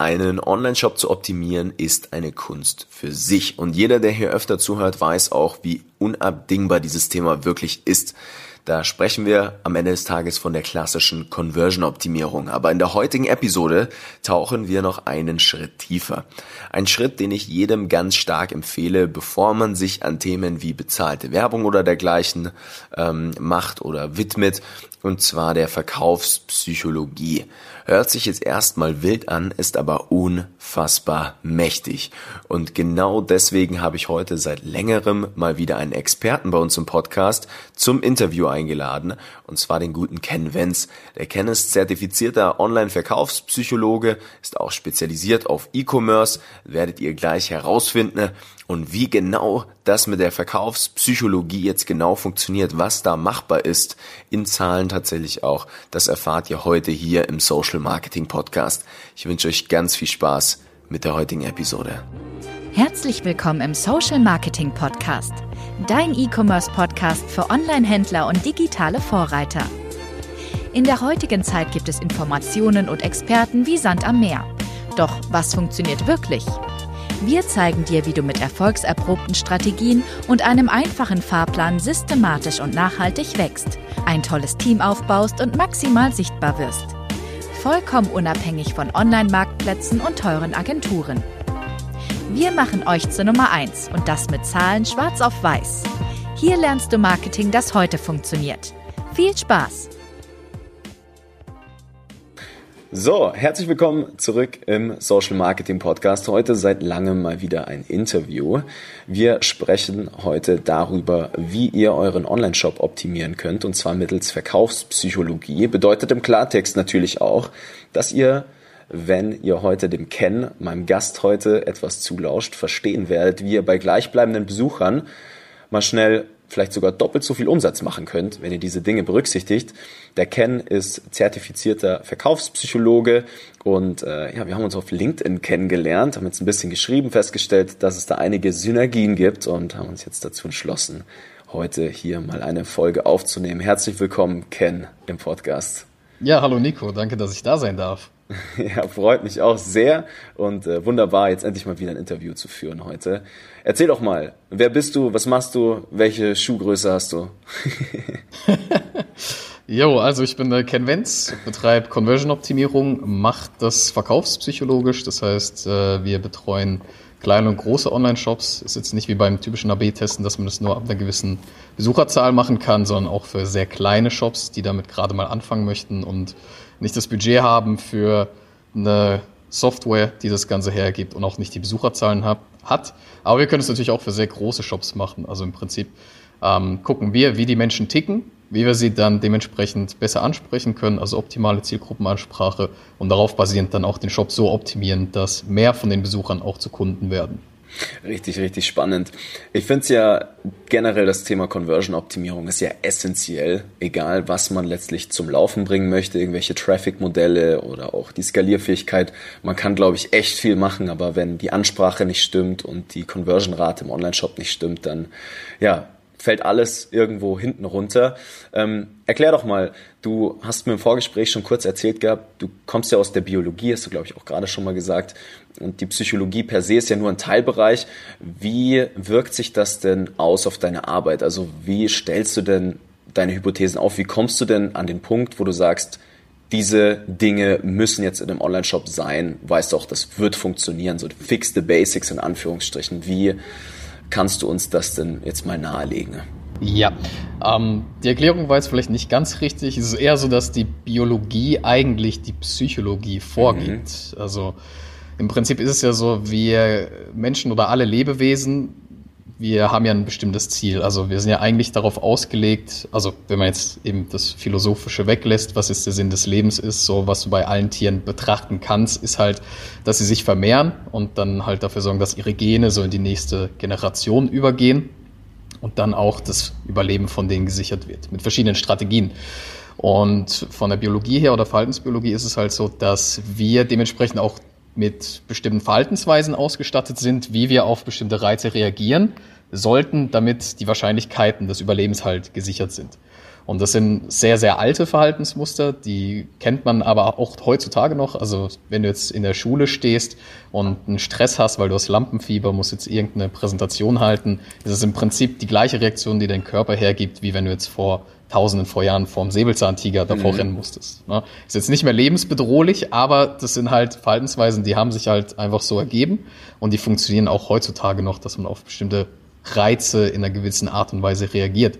Einen Online-Shop zu optimieren ist eine Kunst für sich. Und jeder, der hier öfter zuhört, weiß auch, wie unabdingbar dieses Thema wirklich ist. Da sprechen wir am Ende des Tages von der klassischen Conversion-Optimierung. Aber in der heutigen Episode tauchen wir noch einen Schritt tiefer. Ein Schritt, den ich jedem ganz stark empfehle, bevor man sich an Themen wie bezahlte Werbung oder dergleichen ähm, macht oder widmet, und zwar der Verkaufspsychologie. Hört sich jetzt erstmal wild an, ist aber unfassbar mächtig. Und genau deswegen habe ich heute seit längerem mal wieder einen Experten bei uns im Podcast zum Interview eingeladen, und zwar den guten Ken Wenz. Der Ken ist zertifizierter Online-Verkaufspsychologe, ist auch spezialisiert auf E-Commerce, werdet ihr gleich herausfinden. Und wie genau das mit der Verkaufspsychologie jetzt genau funktioniert, was da machbar ist, in Zahlen tatsächlich auch, das erfahrt ihr heute hier im Social Marketing Podcast. Ich wünsche euch ganz viel Spaß mit der heutigen Episode. Herzlich willkommen im Social Marketing Podcast, dein E-Commerce Podcast für Online-Händler und digitale Vorreiter. In der heutigen Zeit gibt es Informationen und Experten wie Sand am Meer. Doch was funktioniert wirklich? Wir zeigen dir, wie du mit erfolgserprobten Strategien und einem einfachen Fahrplan systematisch und nachhaltig wächst, ein tolles Team aufbaust und maximal sichtbar wirst. Vollkommen unabhängig von Online-Marktplätzen und teuren Agenturen. Wir machen euch zur Nummer 1 und das mit Zahlen schwarz auf weiß. Hier lernst du Marketing, das heute funktioniert. Viel Spaß! So, herzlich willkommen zurück im Social Marketing Podcast. Heute seit langem mal wieder ein Interview. Wir sprechen heute darüber, wie ihr euren Online-Shop optimieren könnt und zwar mittels Verkaufspsychologie. Bedeutet im Klartext natürlich auch, dass ihr wenn ihr heute dem Ken, meinem Gast heute, etwas zulauscht, verstehen werdet, wie ihr bei gleichbleibenden Besuchern mal schnell vielleicht sogar doppelt so viel Umsatz machen könnt, wenn ihr diese Dinge berücksichtigt. Der Ken ist zertifizierter Verkaufspsychologe und äh, ja, wir haben uns auf LinkedIn kennengelernt, haben jetzt ein bisschen geschrieben, festgestellt, dass es da einige Synergien gibt und haben uns jetzt dazu entschlossen, heute hier mal eine Folge aufzunehmen. Herzlich willkommen, Ken, im Podcast. Ja, hallo Nico, danke, dass ich da sein darf. Ja, freut mich auch sehr und äh, wunderbar, jetzt endlich mal wieder ein Interview zu führen heute. Erzähl doch mal, wer bist du, was machst du, welche Schuhgröße hast du? Jo, also ich bin äh, Ken Wenz, betreibe Conversion-Optimierung, macht das verkaufspsychologisch, das heißt, äh, wir betreuen kleine und große Online-Shops. Ist jetzt nicht wie beim typischen AB-Testen, dass man das nur ab einer gewissen Besucherzahl machen kann, sondern auch für sehr kleine Shops, die damit gerade mal anfangen möchten und nicht das Budget haben für eine Software, die das Ganze hergibt und auch nicht die Besucherzahlen hat. Aber wir können es natürlich auch für sehr große Shops machen. Also im Prinzip ähm, gucken wir, wie die Menschen ticken, wie wir sie dann dementsprechend besser ansprechen können, also optimale Zielgruppenansprache und darauf basierend dann auch den Shop so optimieren, dass mehr von den Besuchern auch zu Kunden werden. Richtig, richtig spannend. Ich finde es ja generell das Thema Conversion-Optimierung ist ja essentiell, egal was man letztlich zum Laufen bringen möchte, irgendwelche Traffic-Modelle oder auch die Skalierfähigkeit. Man kann, glaube ich, echt viel machen, aber wenn die Ansprache nicht stimmt und die Conversion-Rate im Online-Shop nicht stimmt, dann ja, fällt alles irgendwo hinten runter. Ähm, erklär doch mal, du hast mir im Vorgespräch schon kurz erzählt gehabt, du kommst ja aus der Biologie, hast du glaube ich auch gerade schon mal gesagt, und die Psychologie per se ist ja nur ein Teilbereich. Wie wirkt sich das denn aus auf deine Arbeit? Also wie stellst du denn deine Hypothesen auf? Wie kommst du denn an den Punkt, wo du sagst, diese Dinge müssen jetzt in einem Online-Shop sein, weißt du auch, das wird funktionieren, so fix the basics in Anführungsstrichen. Wie kannst du uns das denn jetzt mal nahelegen? Ja, ähm, die Erklärung war jetzt vielleicht nicht ganz richtig. Es ist eher so, dass die Biologie eigentlich die Psychologie vorgibt. Mhm. Also im Prinzip ist es ja so, wir Menschen oder alle Lebewesen, wir haben ja ein bestimmtes Ziel. Also wir sind ja eigentlich darauf ausgelegt, also wenn man jetzt eben das Philosophische weglässt, was ist der Sinn des Lebens ist, so was du bei allen Tieren betrachten kannst, ist halt, dass sie sich vermehren und dann halt dafür sorgen, dass ihre Gene so in die nächste Generation übergehen und dann auch das Überleben von denen gesichert wird, mit verschiedenen Strategien. Und von der Biologie her oder Verhaltensbiologie ist es halt so, dass wir dementsprechend auch mit bestimmten Verhaltensweisen ausgestattet sind, wie wir auf bestimmte Reize reagieren sollten, damit die Wahrscheinlichkeiten des Überlebens halt gesichert sind. Und das sind sehr, sehr alte Verhaltensmuster, die kennt man aber auch heutzutage noch. Also wenn du jetzt in der Schule stehst und einen Stress hast, weil du hast Lampenfieber, musst jetzt irgendeine Präsentation halten, ist es im Prinzip die gleiche Reaktion, die dein Körper hergibt, wie wenn du jetzt vor Tausenden vor Jahren vorm Säbelzahntiger davor mhm. rennen musstest. Ne? Ist jetzt nicht mehr lebensbedrohlich, aber das sind halt Verhaltensweisen, die haben sich halt einfach so ergeben und die funktionieren auch heutzutage noch, dass man auf bestimmte Reize in einer gewissen Art und Weise reagiert.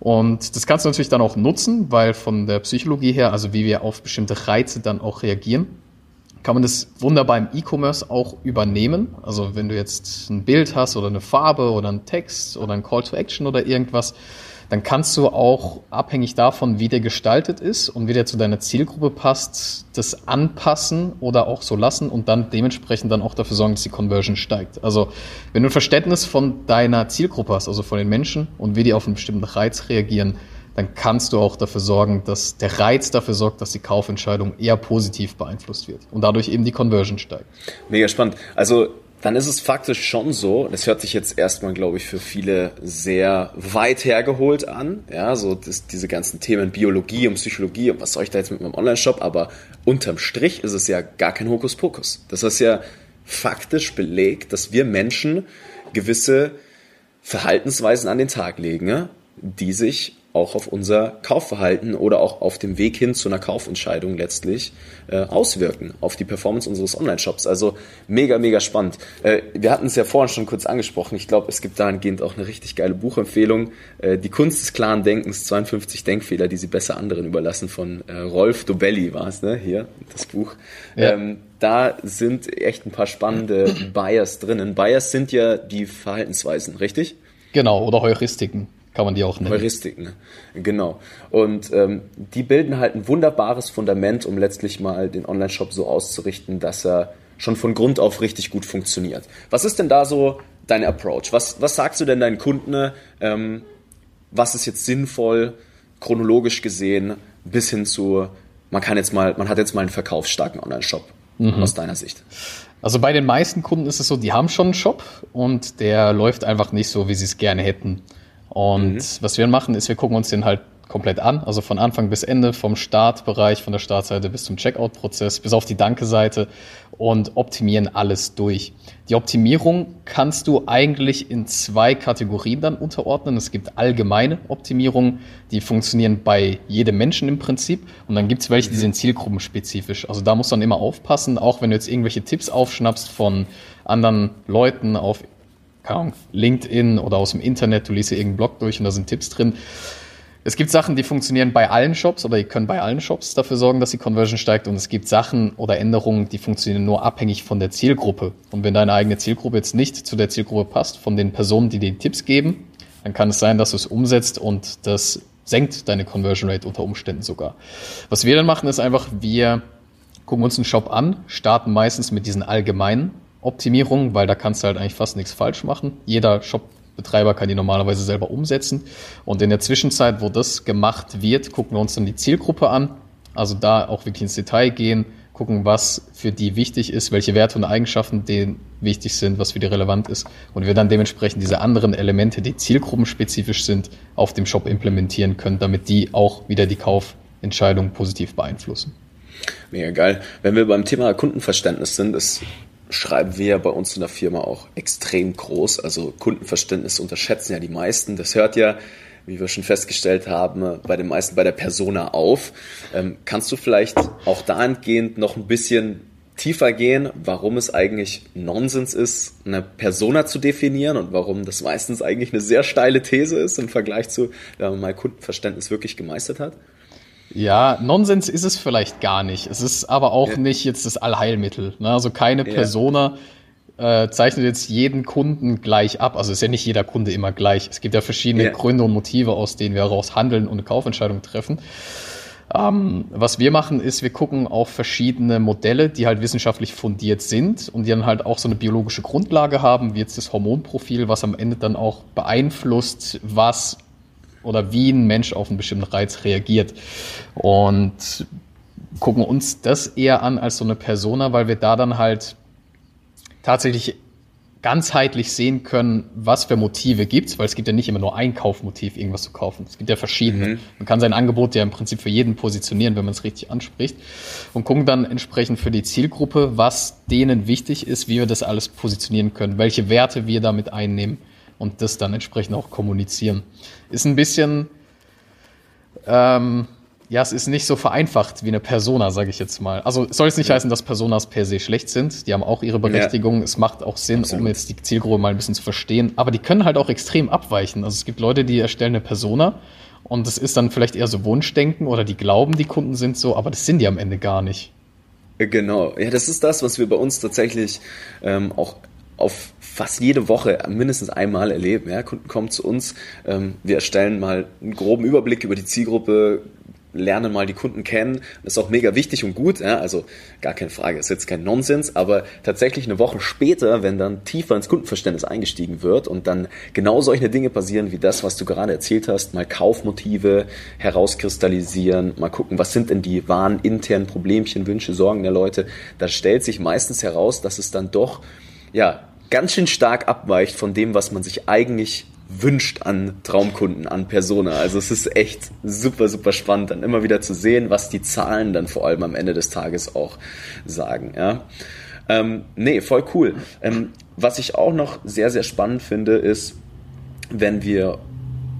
Und das kannst du natürlich dann auch nutzen, weil von der Psychologie her, also wie wir auf bestimmte Reize dann auch reagieren, kann man das wunderbar im E-Commerce auch übernehmen. Also wenn du jetzt ein Bild hast oder eine Farbe oder einen Text oder ein Call to Action oder irgendwas, dann kannst du auch abhängig davon, wie der gestaltet ist und wie der zu deiner Zielgruppe passt, das anpassen oder auch so lassen und dann dementsprechend dann auch dafür sorgen, dass die Conversion steigt. Also wenn du ein Verständnis von deiner Zielgruppe hast, also von den Menschen und wie die auf einen bestimmten Reiz reagieren, dann kannst du auch dafür sorgen, dass der Reiz dafür sorgt, dass die Kaufentscheidung eher positiv beeinflusst wird und dadurch eben die Conversion steigt. Mega spannend. Also dann ist es faktisch schon so, das hört sich jetzt erstmal, glaube ich, für viele sehr weit hergeholt an, ja, so das, diese ganzen Themen Biologie und Psychologie und was soll ich da jetzt mit meinem Online-Shop, aber unterm Strich ist es ja gar kein Hokuspokus. Das ist ja faktisch belegt, dass wir Menschen gewisse Verhaltensweisen an den Tag legen, die sich auch auf unser Kaufverhalten oder auch auf dem Weg hin zu einer Kaufentscheidung letztlich äh, auswirken, auf die Performance unseres Online-Shops. Also mega, mega spannend. Äh, wir hatten es ja vorhin schon kurz angesprochen. Ich glaube, es gibt dahingehend auch eine richtig geile Buchempfehlung. Äh, die Kunst des klaren Denkens, 52 Denkfehler, die sie besser anderen überlassen, von äh, Rolf Dobelli war es, ne? Hier, das Buch. Ja. Ähm, da sind echt ein paar spannende Bias drinnen. Bias sind ja die Verhaltensweisen, richtig? Genau, oder Heuristiken kann man die auch nennen. Heuristiken, genau. Und ähm, die bilden halt ein wunderbares Fundament, um letztlich mal den Online-Shop so auszurichten, dass er schon von Grund auf richtig gut funktioniert. Was ist denn da so dein Approach? Was, was sagst du denn deinen Kunden? Ähm, was ist jetzt sinnvoll, chronologisch gesehen, bis hin zu, man kann jetzt mal, man hat jetzt mal einen verkaufsstarken Online-Shop mhm. aus deiner Sicht? Also bei den meisten Kunden ist es so, die haben schon einen Shop und der läuft einfach nicht so, wie sie es gerne hätten. Und mhm. was wir machen, ist, wir gucken uns den halt komplett an, also von Anfang bis Ende, vom Startbereich, von der Startseite bis zum Checkout-Prozess, bis auf die Danke-Seite und optimieren alles durch. Die Optimierung kannst du eigentlich in zwei Kategorien dann unterordnen. Es gibt allgemeine Optimierungen, die funktionieren bei jedem Menschen im Prinzip und dann gibt es welche, die mhm. sind zielgruppenspezifisch. Also da musst du dann immer aufpassen, auch wenn du jetzt irgendwelche Tipps aufschnappst von anderen Leuten auf LinkedIn oder aus dem Internet, du liest hier irgendeinen Blog durch und da sind Tipps drin. Es gibt Sachen, die funktionieren bei allen Shops oder die können bei allen Shops dafür sorgen, dass die Conversion steigt. Und es gibt Sachen oder Änderungen, die funktionieren nur abhängig von der Zielgruppe. Und wenn deine eigene Zielgruppe jetzt nicht zu der Zielgruppe passt, von den Personen, die dir Tipps geben, dann kann es sein, dass du es umsetzt und das senkt deine Conversion Rate unter Umständen sogar. Was wir dann machen, ist einfach, wir gucken uns einen Shop an, starten meistens mit diesen allgemeinen Optimierung, weil da kannst du halt eigentlich fast nichts falsch machen. Jeder Shop-Betreiber kann die normalerweise selber umsetzen. Und in der Zwischenzeit, wo das gemacht wird, gucken wir uns dann die Zielgruppe an. Also da auch wirklich ins Detail gehen, gucken, was für die wichtig ist, welche Werte und Eigenschaften denen wichtig sind, was für die relevant ist. Und wir dann dementsprechend diese anderen Elemente, die zielgruppenspezifisch sind, auf dem Shop implementieren können, damit die auch wieder die Kaufentscheidung positiv beeinflussen. Mega geil. Wenn wir beim Thema Kundenverständnis sind, ist schreiben wir bei uns in der Firma auch extrem groß. Also Kundenverständnis unterschätzen ja die meisten. Das hört ja, wie wir schon festgestellt haben, bei den meisten bei der Persona auf. Ähm, kannst du vielleicht auch dahingehend noch ein bisschen tiefer gehen, warum es eigentlich Nonsens ist, eine Persona zu definieren und warum das meistens eigentlich eine sehr steile These ist im Vergleich zu, wenn man mal Kundenverständnis wirklich gemeistert hat? Ja, Nonsens ist es vielleicht gar nicht. Es ist aber auch ja. nicht jetzt das Allheilmittel. Ne? Also keine ja. Persona äh, zeichnet jetzt jeden Kunden gleich ab. Also ist ja nicht jeder Kunde immer gleich. Es gibt ja verschiedene ja. Gründe und Motive, aus denen wir heraus handeln und eine Kaufentscheidung treffen. Ähm, was wir machen, ist, wir gucken auf verschiedene Modelle, die halt wissenschaftlich fundiert sind und die dann halt auch so eine biologische Grundlage haben, wie jetzt das Hormonprofil, was am Ende dann auch beeinflusst, was oder wie ein Mensch auf einen bestimmten Reiz reagiert. Und gucken uns das eher an als so eine Persona, weil wir da dann halt tatsächlich ganzheitlich sehen können, was für Motive gibt's, weil es gibt ja nicht immer nur ein Kaufmotiv, irgendwas zu kaufen. Es gibt ja verschiedene. Mhm. Man kann sein Angebot ja im Prinzip für jeden positionieren, wenn man es richtig anspricht und gucken dann entsprechend für die Zielgruppe, was denen wichtig ist, wie wir das alles positionieren können, welche Werte wir damit einnehmen und das dann entsprechend auch kommunizieren. Ist ein bisschen ähm, ja, es ist nicht so vereinfacht wie eine Persona, sage ich jetzt mal. Also soll es nicht ja. heißen, dass Personas per se schlecht sind. Die haben auch ihre Berechtigung. Ja. Es macht auch Sinn, Absolut. um jetzt die Zielgruppe mal ein bisschen zu verstehen. Aber die können halt auch extrem abweichen. Also es gibt Leute, die erstellen eine Persona und das ist dann vielleicht eher so Wunschdenken oder die glauben, die Kunden sind so, aber das sind die am Ende gar nicht. Genau. Ja, das ist das, was wir bei uns tatsächlich ähm, auch auf fast jede Woche mindestens einmal erleben. Ja, Kunden kommen zu uns, ähm, wir erstellen mal einen groben Überblick über die Zielgruppe, lernen mal die Kunden kennen. Das ist auch mega wichtig und gut. Ja? Also gar keine Frage, ist jetzt kein Nonsens, aber tatsächlich eine Woche später, wenn dann tiefer ins Kundenverständnis eingestiegen wird und dann genau solche Dinge passieren wie das, was du gerade erzählt hast, mal Kaufmotive herauskristallisieren, mal gucken, was sind denn die wahren internen Problemchen, Wünsche, Sorgen der Leute, da stellt sich meistens heraus, dass es dann doch ja ganz schön stark abweicht von dem, was man sich eigentlich wünscht an Traumkunden, an Persona. Also es ist echt super, super spannend, dann immer wieder zu sehen, was die Zahlen dann vor allem am Ende des Tages auch sagen. Ja. Ähm, nee, voll cool. Ähm, was ich auch noch sehr, sehr spannend finde, ist, wenn wir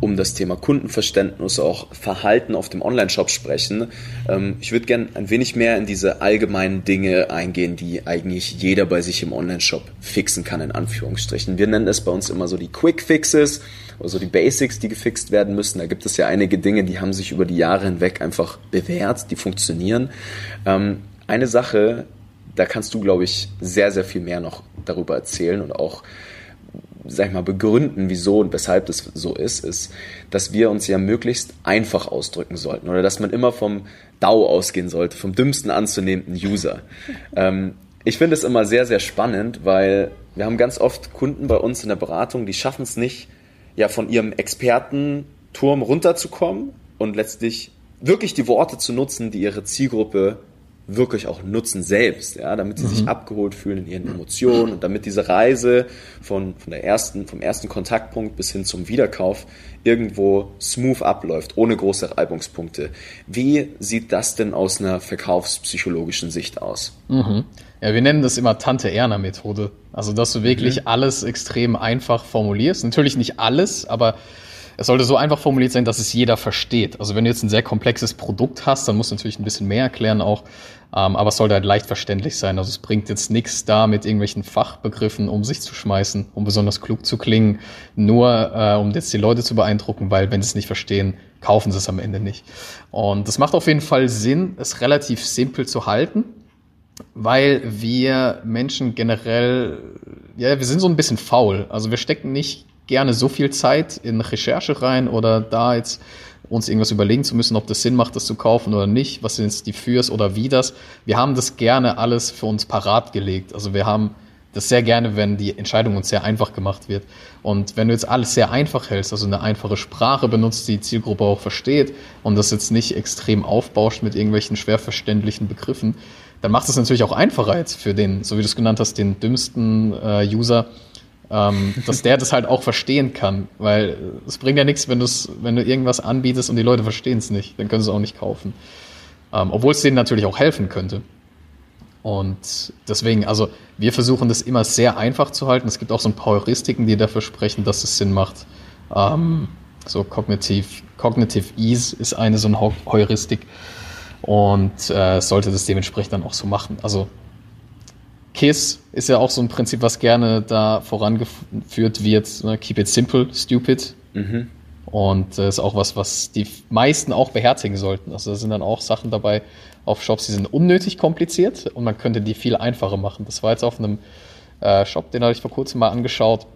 um das Thema Kundenverständnis, auch Verhalten auf dem Online-Shop sprechen. Ähm, ich würde gerne ein wenig mehr in diese allgemeinen Dinge eingehen, die eigentlich jeder bei sich im Online-Shop fixen kann, in Anführungsstrichen. Wir nennen es bei uns immer so die Quick Fixes, also die Basics, die gefixt werden müssen. Da gibt es ja einige Dinge, die haben sich über die Jahre hinweg einfach bewährt, die funktionieren. Ähm, eine Sache, da kannst du, glaube ich, sehr, sehr viel mehr noch darüber erzählen und auch sag ich mal, begründen, wieso und weshalb das so ist, ist, dass wir uns ja möglichst einfach ausdrücken sollten oder dass man immer vom DAO ausgehen sollte, vom dümmsten anzunehmenden User. Ähm, ich finde es immer sehr, sehr spannend, weil wir haben ganz oft Kunden bei uns in der Beratung, die schaffen es nicht, ja, von ihrem Expertenturm runterzukommen und letztlich wirklich die Worte zu nutzen, die ihre Zielgruppe wirklich auch nutzen selbst, ja, damit sie mhm. sich abgeholt fühlen in ihren Emotionen und damit diese Reise von, von der ersten, vom ersten Kontaktpunkt bis hin zum Wiederkauf irgendwo smooth abläuft, ohne große Reibungspunkte. Wie sieht das denn aus einer verkaufspsychologischen Sicht aus? Mhm. Ja, wir nennen das immer Tante-Erna-Methode. Also, dass du wirklich mhm. alles extrem einfach formulierst. Natürlich nicht alles, aber es sollte so einfach formuliert sein, dass es jeder versteht. Also wenn du jetzt ein sehr komplexes Produkt hast, dann musst du natürlich ein bisschen mehr erklären auch, ähm, aber es sollte halt leicht verständlich sein. Also es bringt jetzt nichts da, mit irgendwelchen Fachbegriffen um sich zu schmeißen, um besonders klug zu klingen, nur äh, um jetzt die Leute zu beeindrucken, weil wenn sie es nicht verstehen, kaufen sie es am Ende nicht. Und das macht auf jeden Fall Sinn, es relativ simpel zu halten weil wir Menschen generell, ja, wir sind so ein bisschen faul. Also wir stecken nicht gerne so viel Zeit in Recherche rein oder da jetzt uns irgendwas überlegen zu müssen, ob das Sinn macht, das zu kaufen oder nicht, was sind die Fürs oder wie das. Wir haben das gerne alles für uns parat gelegt. Also wir haben das sehr gerne, wenn die Entscheidung uns sehr einfach gemacht wird. Und wenn du jetzt alles sehr einfach hältst, also eine einfache Sprache benutzt, die die Zielgruppe auch versteht und das jetzt nicht extrem aufbauscht mit irgendwelchen schwer verständlichen Begriffen, dann macht es natürlich auch einfacher jetzt für den, so wie du es genannt hast, den dümmsten äh, User, ähm, dass der das halt auch verstehen kann, weil es bringt ja nichts, wenn, wenn du irgendwas anbietest und die Leute verstehen es nicht, dann können sie es auch nicht kaufen. Ähm, Obwohl es denen natürlich auch helfen könnte. Und deswegen, also wir versuchen das immer sehr einfach zu halten. Es gibt auch so ein paar Heuristiken, die dafür sprechen, dass es Sinn macht. Ähm, so Cognitive, Cognitive Ease ist eine so eine Heuristik und äh, sollte das dementsprechend dann auch so machen. Also KISS ist ja auch so ein Prinzip, was gerne da vorangeführt wird. Ne? Keep it simple, stupid. Mhm. Und das ist auch was, was die meisten auch beherzigen sollten. Also da sind dann auch Sachen dabei auf Shops, die sind unnötig kompliziert und man könnte die viel einfacher machen. Das war jetzt auf einem äh, Shop, den habe ich vor kurzem mal angeschaut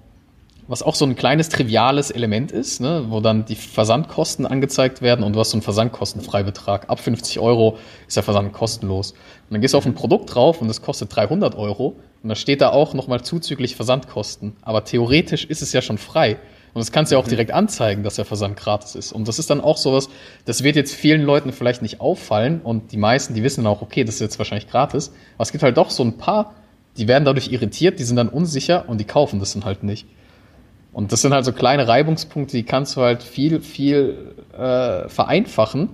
was auch so ein kleines triviales Element ist, ne, wo dann die Versandkosten angezeigt werden und du hast so einen Versandkostenfreibetrag. Ab 50 Euro ist der Versand kostenlos. Und dann gehst du auf ein Produkt drauf und das kostet 300 Euro und da steht da auch nochmal zuzüglich Versandkosten. Aber theoretisch ist es ja schon frei. Und das kannst du ja auch mhm. direkt anzeigen, dass der Versand gratis ist. Und das ist dann auch sowas, das wird jetzt vielen Leuten vielleicht nicht auffallen und die meisten, die wissen auch, okay, das ist jetzt wahrscheinlich gratis. Aber es gibt halt doch so ein paar die werden dadurch irritiert, die sind dann unsicher und die kaufen das dann halt nicht. Und das sind halt so kleine Reibungspunkte, die kannst du halt viel, viel äh, vereinfachen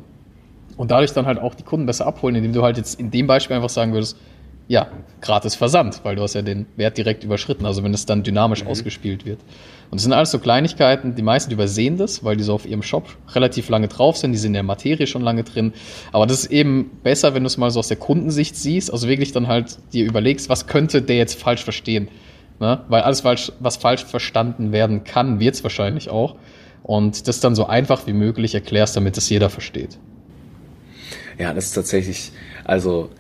und dadurch dann halt auch die Kunden besser abholen, indem du halt jetzt in dem Beispiel einfach sagen würdest, ja, gratis Versand, weil du hast ja den Wert direkt überschritten, also wenn es dann dynamisch mhm. ausgespielt wird. Und es sind alles so Kleinigkeiten, die meisten übersehen das, weil die so auf ihrem Shop relativ lange drauf sind, die sind in der Materie schon lange drin. Aber das ist eben besser, wenn du es mal so aus der Kundensicht siehst, also wirklich dann halt dir überlegst, was könnte der jetzt falsch verstehen. Ne? Weil alles, was falsch verstanden werden kann, wird es wahrscheinlich auch. Und das dann so einfach wie möglich erklärst, damit es jeder versteht. Ja, das ist tatsächlich, also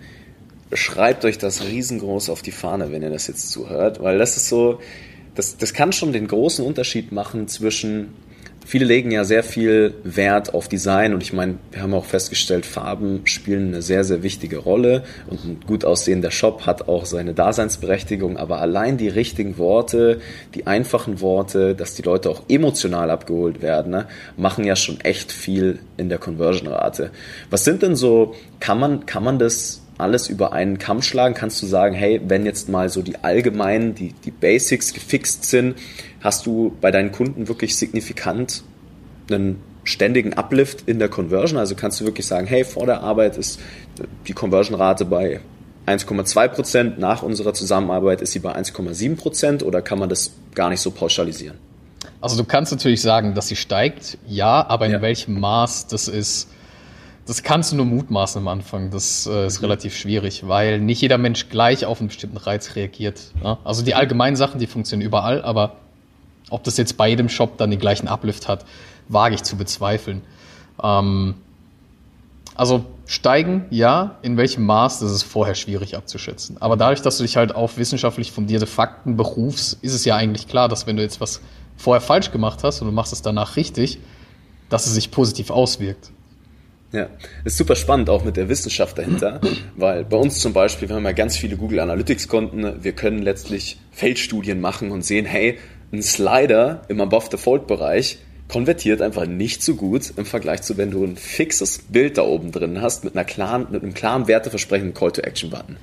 schreibt euch das riesengroß auf die Fahne, wenn ihr das jetzt zuhört, weil das ist so, das, das kann schon den großen Unterschied machen zwischen, viele legen ja sehr viel Wert auf Design und ich meine, wir haben auch festgestellt, Farben spielen eine sehr, sehr wichtige Rolle und ein gut aussehender Shop hat auch seine Daseinsberechtigung, aber allein die richtigen Worte, die einfachen Worte, dass die Leute auch emotional abgeholt werden, ne, machen ja schon echt viel in der Conversion-Rate. Was sind denn so, kann man, kann man das alles über einen Kamm schlagen? Kannst du sagen, hey, wenn jetzt mal so die allgemeinen, die, die Basics gefixt sind, hast du bei deinen Kunden wirklich signifikant einen ständigen Uplift in der Conversion? Also kannst du wirklich sagen, hey, vor der Arbeit ist die Conversion-Rate bei 1,2 Prozent, nach unserer Zusammenarbeit ist sie bei 1,7 Prozent oder kann man das gar nicht so pauschalisieren? Also du kannst natürlich sagen, dass sie steigt, ja, aber in ja. welchem Maß das ist, das kannst du nur mutmaßen am Anfang. Das äh, ist mhm. relativ schwierig, weil nicht jeder Mensch gleich auf einen bestimmten Reiz reagiert. Ja? Also die allgemeinen Sachen, die funktionieren überall, aber ob das jetzt bei jedem Shop dann den gleichen Uplift hat, wage ich zu bezweifeln. Ähm, also steigen, ja, in welchem Maß, das ist vorher schwierig abzuschätzen. Aber dadurch, dass du dich halt auf wissenschaftlich fundierte Fakten berufst, ist es ja eigentlich klar, dass wenn du jetzt was vorher falsch gemacht hast und du machst es danach richtig, dass es sich positiv auswirkt. Ja, ist super spannend auch mit der Wissenschaft dahinter, weil bei uns zum Beispiel, wir haben ja ganz viele Google Analytics Konten, wir können letztlich Feldstudien machen und sehen, hey, ein Slider im Above the Fold Bereich konvertiert einfach nicht so gut im Vergleich zu, wenn du ein fixes Bild da oben drin hast mit einer klaren, mit einem klaren werteversprechenden Call to Action Button.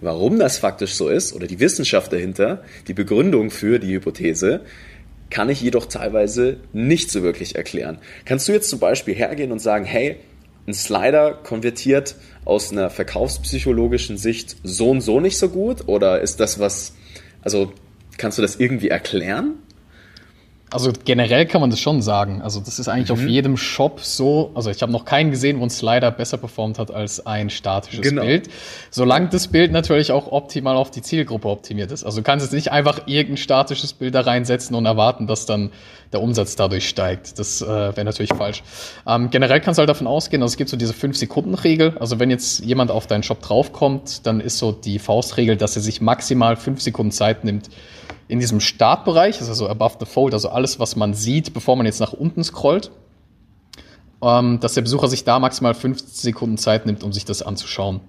Warum das faktisch so ist oder die Wissenschaft dahinter, die Begründung für die Hypothese, kann ich jedoch teilweise nicht so wirklich erklären. Kannst du jetzt zum Beispiel hergehen und sagen, hey, ein Slider konvertiert aus einer verkaufspsychologischen Sicht so und so nicht so gut? Oder ist das was, also kannst du das irgendwie erklären? Also generell kann man das schon sagen. Also das ist eigentlich mhm. auf jedem Shop so. Also ich habe noch keinen gesehen, wo ein Slider besser performt hat als ein statisches genau. Bild. Solange das Bild natürlich auch optimal auf die Zielgruppe optimiert ist. Also du kannst jetzt nicht einfach irgendein statisches Bild da reinsetzen und erwarten, dass dann der Umsatz dadurch steigt. Das äh, wäre natürlich falsch. Ähm, generell kannst du halt davon ausgehen, also es gibt so diese 5-Sekunden-Regel. Also wenn jetzt jemand auf deinen Shop draufkommt, dann ist so die Faustregel, dass er sich maximal 5 Sekunden Zeit nimmt, in diesem Startbereich, also so above the fold, also alles, was man sieht, bevor man jetzt nach unten scrollt, ähm, dass der Besucher sich da maximal 15 Sekunden Zeit nimmt, um sich das anzuschauen.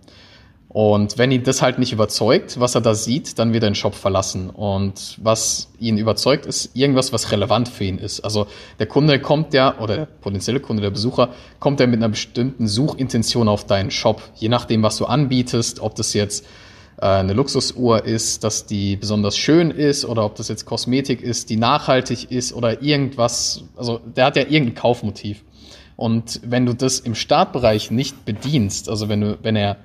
Und wenn ihn das halt nicht überzeugt, was er da sieht, dann wird er den Shop verlassen. Und was ihn überzeugt, ist irgendwas, was relevant für ihn ist. Also der Kunde kommt ja, oder der potenzielle Kunde, der Besucher, kommt ja mit einer bestimmten Suchintention auf deinen Shop. Je nachdem, was du anbietest, ob das jetzt eine Luxusuhr ist, dass die besonders schön ist oder ob das jetzt Kosmetik ist, die nachhaltig ist oder irgendwas, also der hat ja irgendein Kaufmotiv. Und wenn du das im Startbereich nicht bedienst, also wenn du, wenn er,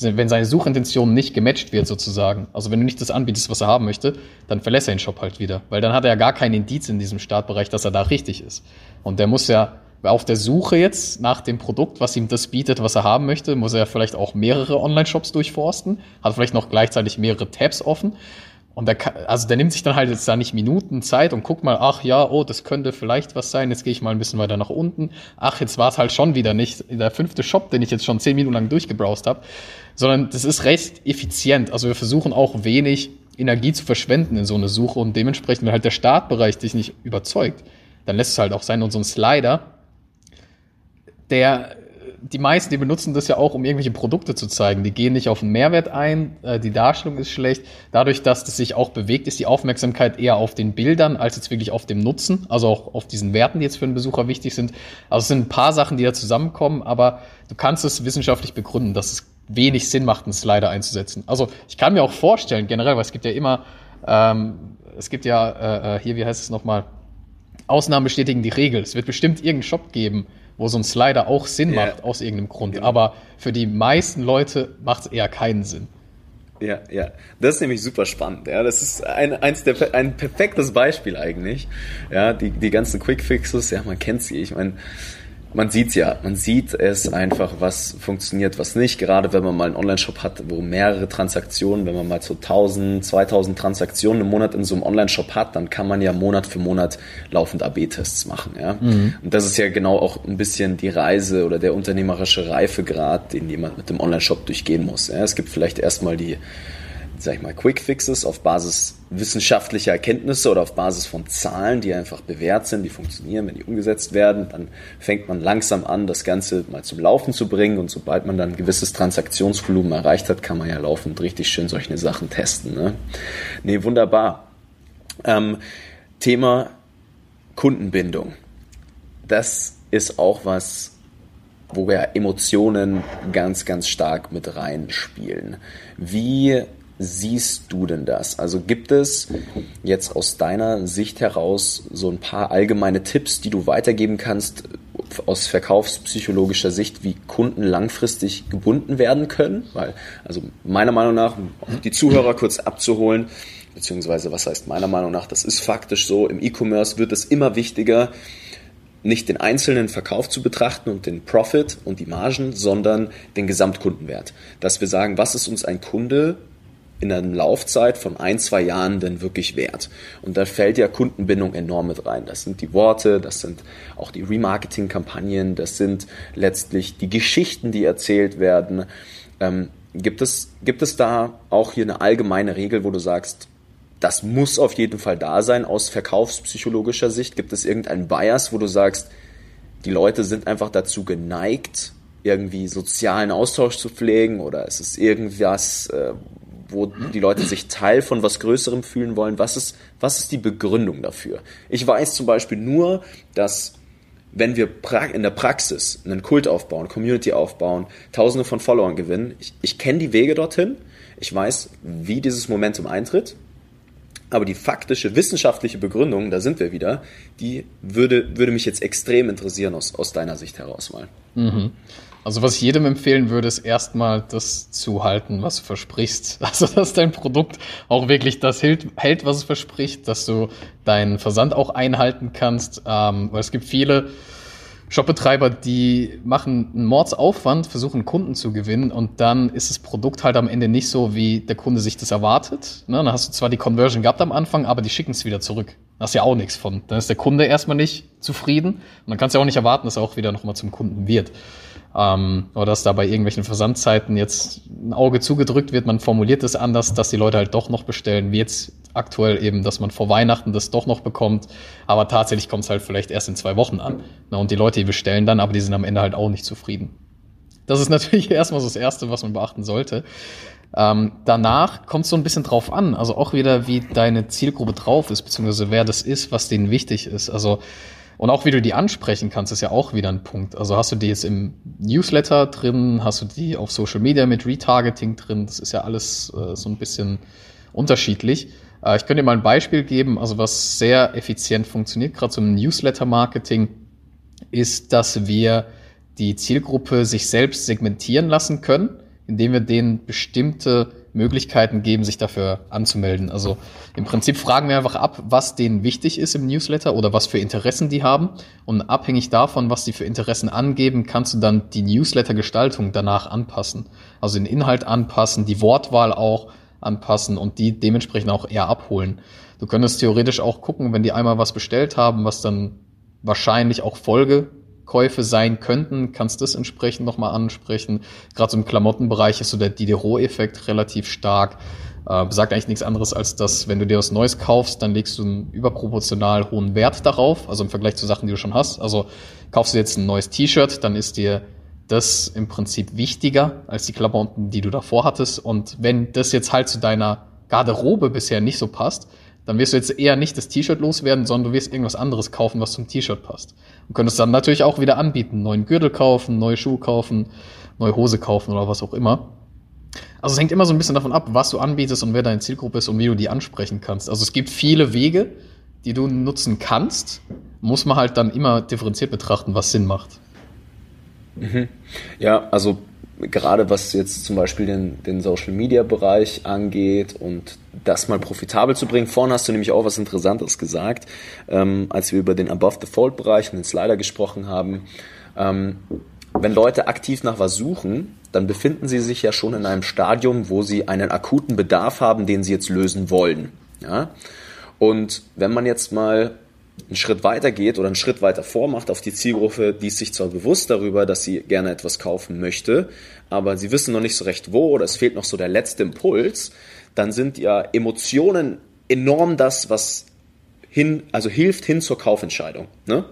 wenn seine Suchintention nicht gematcht wird sozusagen, also wenn du nicht das anbietest, was er haben möchte, dann verlässt er den Shop halt wieder, weil dann hat er ja gar keinen Indiz in diesem Startbereich, dass er da richtig ist. Und der muss ja auf der Suche jetzt nach dem Produkt, was ihm das bietet, was er haben möchte, muss er vielleicht auch mehrere Online-Shops durchforsten, hat vielleicht noch gleichzeitig mehrere Tabs offen. Und der, also der nimmt sich dann halt jetzt da nicht Minuten Zeit und guckt mal, ach ja, oh, das könnte vielleicht was sein, jetzt gehe ich mal ein bisschen weiter nach unten. Ach, jetzt war es halt schon wieder nicht der fünfte Shop, den ich jetzt schon zehn Minuten lang durchgebrowst habe, sondern das ist recht effizient. Also wir versuchen auch wenig Energie zu verschwenden in so eine Suche und dementsprechend, wenn halt der Startbereich dich nicht überzeugt, dann lässt es halt auch sein und so ein Slider, der die meisten, die benutzen das ja auch, um irgendwelche Produkte zu zeigen. Die gehen nicht auf den Mehrwert ein, äh, die Darstellung ist schlecht. Dadurch, dass das sich auch bewegt, ist die Aufmerksamkeit eher auf den Bildern als jetzt wirklich auf dem Nutzen, also auch auf diesen Werten, die jetzt für den Besucher wichtig sind. Also es sind ein paar Sachen, die da zusammenkommen, aber du kannst es wissenschaftlich begründen, dass es wenig Sinn macht, einen Slider einzusetzen. Also ich kann mir auch vorstellen, generell, weil es gibt ja immer, ähm, es gibt ja äh, äh hier, wie heißt es nochmal, Ausnahmen bestätigen die Regel. Es wird bestimmt irgendeinen Shop geben, wo so ein Slider auch Sinn yeah. macht, aus irgendeinem Grund. Genau. Aber für die meisten Leute macht es eher keinen Sinn. Ja, ja. Das ist nämlich super spannend. Ja, das ist ein, eins der, ein perfektes Beispiel eigentlich. Ja, die, die ganzen Quick Fixes, ja, man kennt sie. Ich meine, man sieht's ja, man sieht es einfach, was funktioniert, was nicht. Gerade wenn man mal einen Online-Shop hat, wo mehrere Transaktionen, wenn man mal so 1000, 2000 Transaktionen im Monat in so einem Online-Shop hat, dann kann man ja Monat für Monat laufend AB-Tests machen. Ja? Mhm. Und das ist ja genau auch ein bisschen die Reise oder der unternehmerische Reifegrad, den jemand mit dem Online-Shop durchgehen muss. Ja? Es gibt vielleicht erstmal die sag ich mal, Quick Fixes auf Basis wissenschaftlicher Erkenntnisse oder auf Basis von Zahlen, die einfach bewährt sind, die funktionieren, wenn die umgesetzt werden, dann fängt man langsam an, das Ganze mal zum Laufen zu bringen und sobald man dann ein gewisses Transaktionsvolumen erreicht hat, kann man ja laufend richtig schön solche Sachen testen. Ne, nee, wunderbar. Ähm, Thema Kundenbindung. Das ist auch was, wo ja Emotionen ganz, ganz stark mit reinspielen. Wie siehst du denn das? Also gibt es jetzt aus deiner Sicht heraus so ein paar allgemeine Tipps, die du weitergeben kannst aus verkaufspsychologischer Sicht, wie Kunden langfristig gebunden werden können? Weil, also meiner Meinung nach, um die Zuhörer kurz abzuholen, beziehungsweise was heißt meiner Meinung nach, das ist faktisch so, im E-Commerce wird es immer wichtiger, nicht den einzelnen Verkauf zu betrachten und den Profit und die Margen, sondern den Gesamtkundenwert. Dass wir sagen, was ist uns ein Kunde in einer Laufzeit von ein, zwei Jahren denn wirklich wert? Und da fällt ja Kundenbindung enorm mit rein. Das sind die Worte, das sind auch die Remarketing-Kampagnen, das sind letztlich die Geschichten, die erzählt werden. Ähm, gibt, es, gibt es da auch hier eine allgemeine Regel, wo du sagst, das muss auf jeden Fall da sein aus verkaufspsychologischer Sicht? Gibt es irgendeinen Bias, wo du sagst, die Leute sind einfach dazu geneigt, irgendwie sozialen Austausch zu pflegen oder ist es irgendwas, äh, wo die Leute sich Teil von was Größerem fühlen wollen. Was ist, was ist die Begründung dafür? Ich weiß zum Beispiel nur, dass wenn wir in der Praxis einen Kult aufbauen, Community aufbauen, Tausende von Followern gewinnen, ich, ich kenne die Wege dorthin, ich weiß, wie dieses Momentum eintritt, aber die faktische wissenschaftliche Begründung, da sind wir wieder, die würde, würde mich jetzt extrem interessieren aus, aus deiner Sicht heraus mal. Mhm. Also was ich jedem empfehlen würde, ist erstmal das zu halten, was du versprichst. Also dass dein Produkt auch wirklich das hält, hält was es verspricht, dass du deinen Versand auch einhalten kannst. Ähm, weil es gibt viele Shopbetreiber, die machen einen Mordsaufwand, versuchen Kunden zu gewinnen und dann ist das Produkt halt am Ende nicht so, wie der Kunde sich das erwartet. Ne? Dann hast du zwar die Conversion gehabt am Anfang, aber die schicken es wieder zurück. Da hast ja auch nichts von. Dann ist der Kunde erstmal nicht zufrieden und dann kannst du auch nicht erwarten, dass er auch wieder nochmal zum Kunden wird ähm, oder dass da bei irgendwelchen Versandzeiten jetzt ein Auge zugedrückt wird, man formuliert es anders, dass die Leute halt doch noch bestellen, wie jetzt aktuell eben, dass man vor Weihnachten das doch noch bekommt, aber tatsächlich kommt es halt vielleicht erst in zwei Wochen an. Na, und die Leute, die bestellen dann, aber die sind am Ende halt auch nicht zufrieden. Das ist natürlich erstmal so das Erste, was man beachten sollte. Ähm, danach kommt es so ein bisschen drauf an, also auch wieder, wie deine Zielgruppe drauf ist, beziehungsweise wer das ist, was denen wichtig ist. Also und auch wie du die ansprechen kannst, ist ja auch wieder ein Punkt. Also hast du die jetzt im Newsletter drin, hast du die auf Social Media mit Retargeting drin, das ist ja alles äh, so ein bisschen unterschiedlich. Äh, ich könnte dir mal ein Beispiel geben, also was sehr effizient funktioniert, gerade zum Newsletter-Marketing, ist, dass wir die Zielgruppe sich selbst segmentieren lassen können, indem wir denen bestimmte Möglichkeiten geben, sich dafür anzumelden. Also im Prinzip fragen wir einfach ab, was denen wichtig ist im Newsletter oder was für Interessen die haben. Und abhängig davon, was die für Interessen angeben, kannst du dann die Newsletter-Gestaltung danach anpassen. Also den Inhalt anpassen, die Wortwahl auch anpassen und die dementsprechend auch eher abholen. Du könntest theoretisch auch gucken, wenn die einmal was bestellt haben, was dann wahrscheinlich auch Folge Käufe sein könnten, kannst du das entsprechend nochmal ansprechen. Gerade so im Klamottenbereich ist so der Diderot-Effekt relativ stark. Äh, besagt eigentlich nichts anderes, als dass, wenn du dir was Neues kaufst, dann legst du einen überproportional hohen Wert darauf, also im Vergleich zu Sachen, die du schon hast. Also kaufst du jetzt ein neues T-Shirt, dann ist dir das im Prinzip wichtiger als die Klamotten, die du davor hattest. Und wenn das jetzt halt zu deiner Garderobe bisher nicht so passt, dann wirst du jetzt eher nicht das T-Shirt loswerden, sondern du wirst irgendwas anderes kaufen, was zum T-Shirt passt. Und könntest dann natürlich auch wieder anbieten, neuen Gürtel kaufen, neue Schuhe kaufen, neue Hose kaufen oder was auch immer. Also es hängt immer so ein bisschen davon ab, was du anbietest und wer deine Zielgruppe ist und wie du die ansprechen kannst. Also es gibt viele Wege, die du nutzen kannst, muss man halt dann immer differenziert betrachten, was Sinn macht. Mhm. Ja, also gerade was jetzt zum Beispiel den, den Social Media Bereich angeht und das mal profitabel zu bringen. Vorhin hast du nämlich auch was Interessantes gesagt, ähm, als wir über den Above the Fold Bereich und den Slider gesprochen haben. Ähm, wenn Leute aktiv nach was suchen, dann befinden sie sich ja schon in einem Stadium, wo sie einen akuten Bedarf haben, den sie jetzt lösen wollen. Ja? Und wenn man jetzt mal einen Schritt weiter geht oder einen Schritt weiter vormacht auf die Zielgruppe, die ist sich zwar bewusst darüber, dass sie gerne etwas kaufen möchte, aber sie wissen noch nicht so recht wo oder es fehlt noch so der letzte Impuls, dann sind ja Emotionen enorm das, was hin, also hilft hin zur Kaufentscheidung. Ne?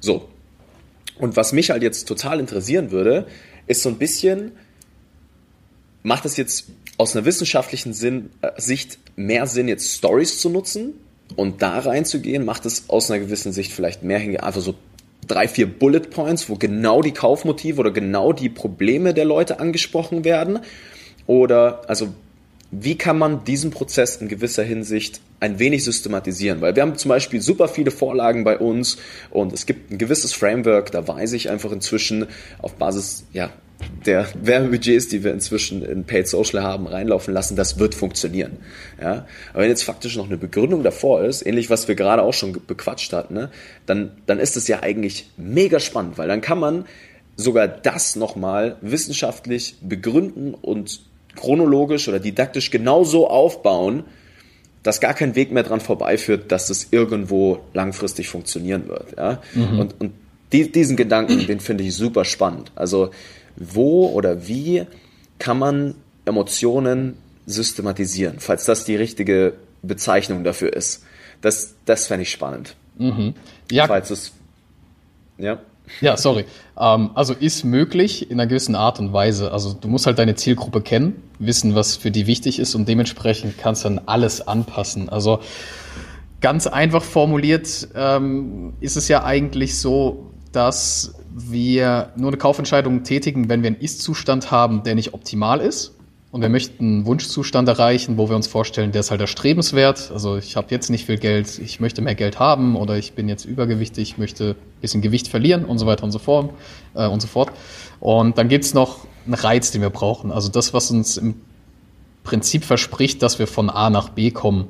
So. Und was mich halt jetzt total interessieren würde, ist so ein bisschen, macht es jetzt aus einer wissenschaftlichen Sinn, äh, Sicht mehr Sinn, jetzt Stories zu nutzen und da reinzugehen, macht es aus einer gewissen Sicht vielleicht mehr hingehen, einfach so drei, vier Bullet Points, wo genau die Kaufmotive oder genau die Probleme der Leute angesprochen werden? Oder, also, wie kann man diesen Prozess in gewisser Hinsicht ein wenig systematisieren? Weil wir haben zum Beispiel super viele Vorlagen bei uns und es gibt ein gewisses Framework, da weiß ich einfach inzwischen auf Basis, ja, der Werbebudgets, die wir inzwischen in Paid Social haben, reinlaufen lassen, das wird funktionieren. Ja? Aber wenn jetzt faktisch noch eine Begründung davor ist, ähnlich was wir gerade auch schon bequatscht hatten, ne, dann, dann ist es ja eigentlich mega spannend, weil dann kann man sogar das nochmal wissenschaftlich begründen und chronologisch oder didaktisch genauso aufbauen, dass gar kein Weg mehr dran vorbeiführt, dass das irgendwo langfristig funktionieren wird. Ja? Mhm. Und, und die, diesen Gedanken, den finde ich super spannend. Also wo oder wie kann man Emotionen systematisieren, falls das die richtige Bezeichnung dafür ist. Das, das fände ich spannend. Mhm. Ja. Falls es, ja. Ja, sorry. Ähm, also ist möglich in einer gewissen Art und Weise. Also du musst halt deine Zielgruppe kennen, wissen, was für die wichtig ist und dementsprechend kannst du dann alles anpassen. Also ganz einfach formuliert ähm, ist es ja eigentlich so, dass wir nur eine Kaufentscheidung tätigen, wenn wir einen Ist-Zustand haben, der nicht optimal ist. Und wir möchten einen Wunschzustand erreichen, wo wir uns vorstellen, der ist halt erstrebenswert. Also ich habe jetzt nicht viel Geld, ich möchte mehr Geld haben oder ich bin jetzt übergewichtig, ich möchte ein bisschen Gewicht verlieren und so weiter und so fort. Äh, und so fort. Und dann gibt's noch einen Reiz, den wir brauchen. Also das, was uns im Prinzip verspricht, dass wir von A nach B kommen.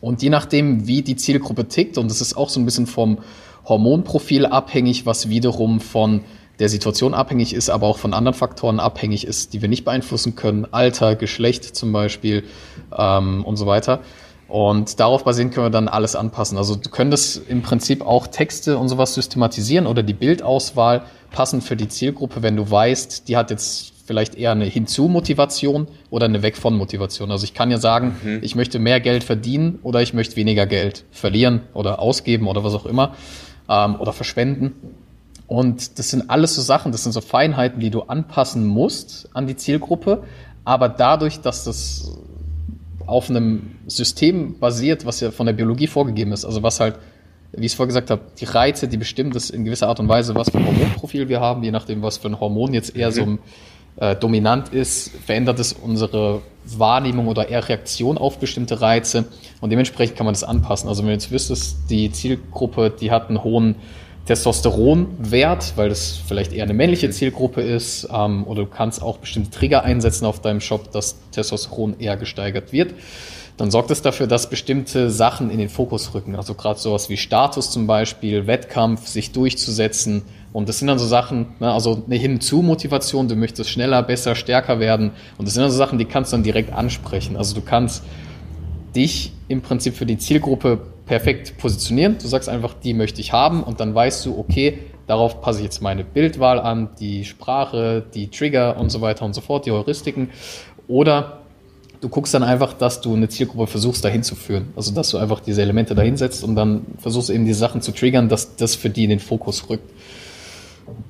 Und je nachdem, wie die Zielgruppe tickt, und das ist auch so ein bisschen vom Hormonprofil abhängig, was wiederum von der Situation abhängig ist, aber auch von anderen Faktoren abhängig ist, die wir nicht beeinflussen können. Alter, Geschlecht zum Beispiel ähm, und so weiter. Und darauf basierend können wir dann alles anpassen. Also du könntest im Prinzip auch Texte und sowas systematisieren oder die Bildauswahl passen für die Zielgruppe, wenn du weißt, die hat jetzt vielleicht eher eine Hinzu-Motivation oder eine Weg von Motivation. Also ich kann ja sagen, mhm. ich möchte mehr Geld verdienen oder ich möchte weniger Geld verlieren oder ausgeben oder was auch immer ähm, oder verschwenden. Und das sind alles so Sachen, das sind so Feinheiten, die du anpassen musst an die Zielgruppe. Aber dadurch, dass das auf einem System basiert, was ja von der Biologie vorgegeben ist, also was halt, wie ich es vorher gesagt habe, die Reize, die bestimmen das in gewisser Art und Weise, was für ein Hormonprofil wir haben, je nachdem, was für ein Hormon jetzt eher so äh, dominant ist, verändert es unsere Wahrnehmung oder eher Reaktion auf bestimmte Reize und dementsprechend kann man das anpassen. Also wenn du jetzt wüsstest, die Zielgruppe, die hat einen hohen Testosteronwert, weil das vielleicht eher eine männliche Zielgruppe ist, ähm, oder du kannst auch bestimmte Trigger einsetzen auf deinem Shop, dass Testosteron eher gesteigert wird, dann sorgt es dafür, dass bestimmte Sachen in den Fokus rücken. Also gerade sowas wie Status zum Beispiel, Wettkampf, sich durchzusetzen. Und das sind dann so Sachen, ne, also eine Hinzu-Motivation, du möchtest schneller, besser, stärker werden. Und das sind dann so Sachen, die kannst du dann direkt ansprechen. Also du kannst dich im Prinzip für die Zielgruppe perfekt positionieren. Du sagst einfach, die möchte ich haben und dann weißt du, okay, darauf passe ich jetzt meine Bildwahl an, die Sprache, die Trigger und so weiter und so fort, die Heuristiken. Oder du guckst dann einfach, dass du eine Zielgruppe versuchst dahin zu führen. Also dass du einfach diese Elemente dahinsetzt und dann versuchst eben die Sachen zu triggern, dass das für die in den Fokus rückt.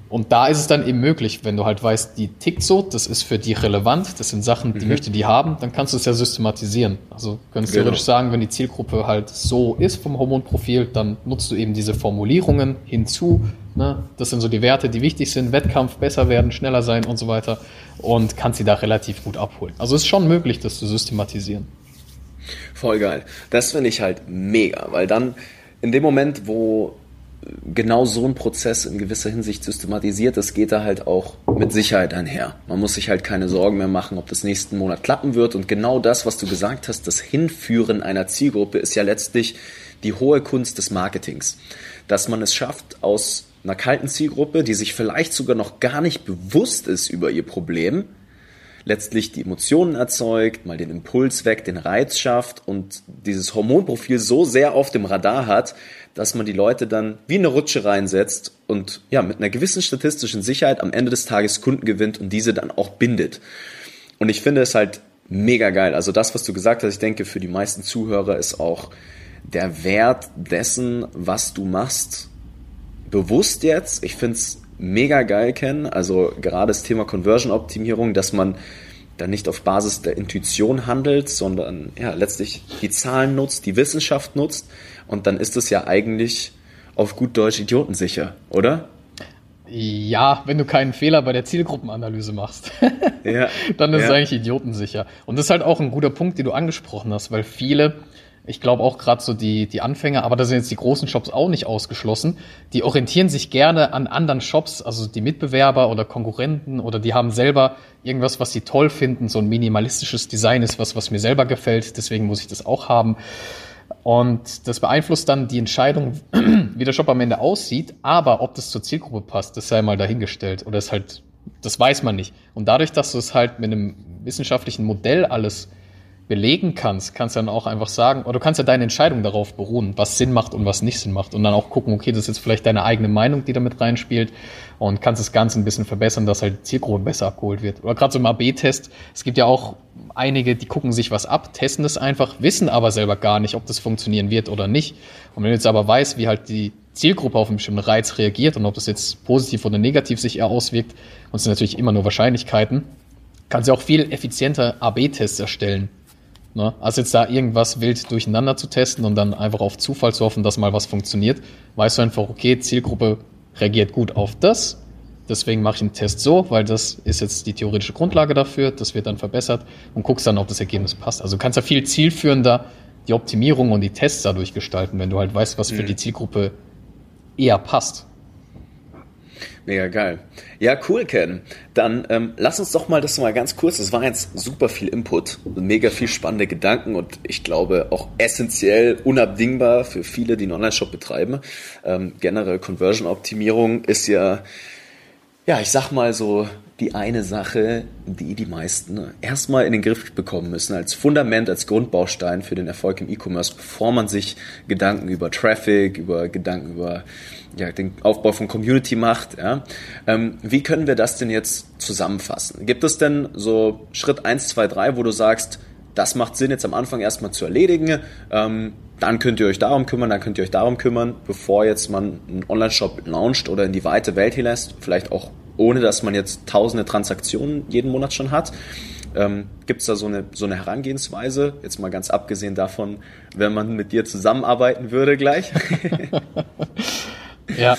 Und da ist es dann eben möglich, wenn du halt weißt, die tickt so, das ist für die relevant, das sind Sachen, die mhm. möchte die haben, dann kannst du es ja systematisieren. Also könntest genau. theoretisch sagen, wenn die Zielgruppe halt so ist vom Hormonprofil, dann nutzt du eben diese Formulierungen hinzu, Ne? Das sind so die Werte, die wichtig sind. Wettkampf, besser werden, schneller sein und so weiter. Und kannst sie da relativ gut abholen. Also es ist schon möglich, das zu systematisieren. Voll geil. Das finde ich halt mega, weil dann in dem Moment, wo genau so ein Prozess in gewisser Hinsicht systematisiert ist, geht da halt auch mit Sicherheit einher. Man muss sich halt keine Sorgen mehr machen, ob das nächsten Monat klappen wird. Und genau das, was du gesagt hast, das Hinführen einer Zielgruppe ist ja letztlich die hohe Kunst des Marketings. Dass man es schafft, aus einer kalten Zielgruppe, die sich vielleicht sogar noch gar nicht bewusst ist über ihr Problem, letztlich die Emotionen erzeugt, mal den Impuls weg, den Reiz schafft und dieses Hormonprofil so sehr auf dem Radar hat, dass man die Leute dann wie eine Rutsche reinsetzt und ja, mit einer gewissen statistischen Sicherheit am Ende des Tages Kunden gewinnt und diese dann auch bindet. Und ich finde es halt mega geil. Also das, was du gesagt hast, ich denke, für die meisten Zuhörer ist auch der Wert dessen, was du machst, bewusst jetzt. Ich finde es mega geil, Ken. Also gerade das Thema Conversion-Optimierung, dass man dann nicht auf Basis der Intuition handelt, sondern ja, letztlich die Zahlen nutzt, die Wissenschaft nutzt und dann ist es ja eigentlich auf gut Deutsch idiotensicher, oder? Ja, wenn du keinen Fehler bei der Zielgruppenanalyse machst, ja, dann ist ja. es eigentlich idiotensicher. Und das ist halt auch ein guter Punkt, den du angesprochen hast, weil viele ich glaube auch gerade so die, die Anfänger, aber da sind jetzt die großen Shops auch nicht ausgeschlossen. Die orientieren sich gerne an anderen Shops, also die Mitbewerber oder Konkurrenten oder die haben selber irgendwas, was sie toll finden. So ein minimalistisches Design ist was, was mir selber gefällt. Deswegen muss ich das auch haben. Und das beeinflusst dann die Entscheidung, wie der Shop am Ende aussieht. Aber ob das zur Zielgruppe passt, das sei mal dahingestellt. Oder ist halt, das weiß man nicht. Und dadurch, dass du es halt mit einem wissenschaftlichen Modell alles belegen kannst, kannst du dann auch einfach sagen, oder du kannst ja deine Entscheidung darauf beruhen, was Sinn macht und was nicht Sinn macht. Und dann auch gucken, okay, das ist jetzt vielleicht deine eigene Meinung, die da mit reinspielt und kannst das Ganze ein bisschen verbessern, dass halt die Zielgruppe besser abgeholt wird. Oder gerade so im AB-Test, es gibt ja auch einige, die gucken sich was ab, testen das einfach, wissen aber selber gar nicht, ob das funktionieren wird oder nicht. Und wenn du jetzt aber weißt, wie halt die Zielgruppe auf einen bestimmten Reiz reagiert und ob das jetzt positiv oder negativ sich eher auswirkt, und es sind natürlich immer nur Wahrscheinlichkeiten, kannst du auch viel effizienter AB-Tests erstellen Ne? Als jetzt da irgendwas wild durcheinander zu testen und dann einfach auf Zufall zu hoffen, dass mal was funktioniert, weißt du einfach, okay, Zielgruppe reagiert gut auf das, deswegen mache ich einen Test so, weil das ist jetzt die theoretische Grundlage dafür, das wird dann verbessert und guckst dann, ob das Ergebnis passt. Also du kannst ja viel zielführender die Optimierung und die Tests dadurch gestalten, wenn du halt weißt, was für mhm. die Zielgruppe eher passt. Mega geil. Ja, cool, Ken. Dann ähm, lass uns doch mal das mal ganz kurz. Das war jetzt super viel Input, mega viel spannende Gedanken und ich glaube auch essentiell unabdingbar für viele, die einen Online-Shop betreiben. Ähm, generell Conversion-Optimierung ist ja, ja, ich sag mal so die eine Sache, die die meisten erstmal in den Griff bekommen müssen, als Fundament, als Grundbaustein für den Erfolg im E-Commerce, bevor man sich Gedanken über Traffic, über Gedanken über ja, den Aufbau von Community macht. Ja. Ähm, wie können wir das denn jetzt zusammenfassen? Gibt es denn so Schritt eins, zwei, drei, wo du sagst, das macht Sinn jetzt am Anfang erstmal zu erledigen, ähm, dann könnt ihr euch darum kümmern, dann könnt ihr euch darum kümmern, bevor jetzt man einen Online-Shop launcht oder in die weite Welt hier lässt, vielleicht auch ohne dass man jetzt tausende Transaktionen jeden Monat schon hat. Ähm, Gibt es da so eine, so eine Herangehensweise? Jetzt mal ganz abgesehen davon, wenn man mit dir zusammenarbeiten würde gleich. ja,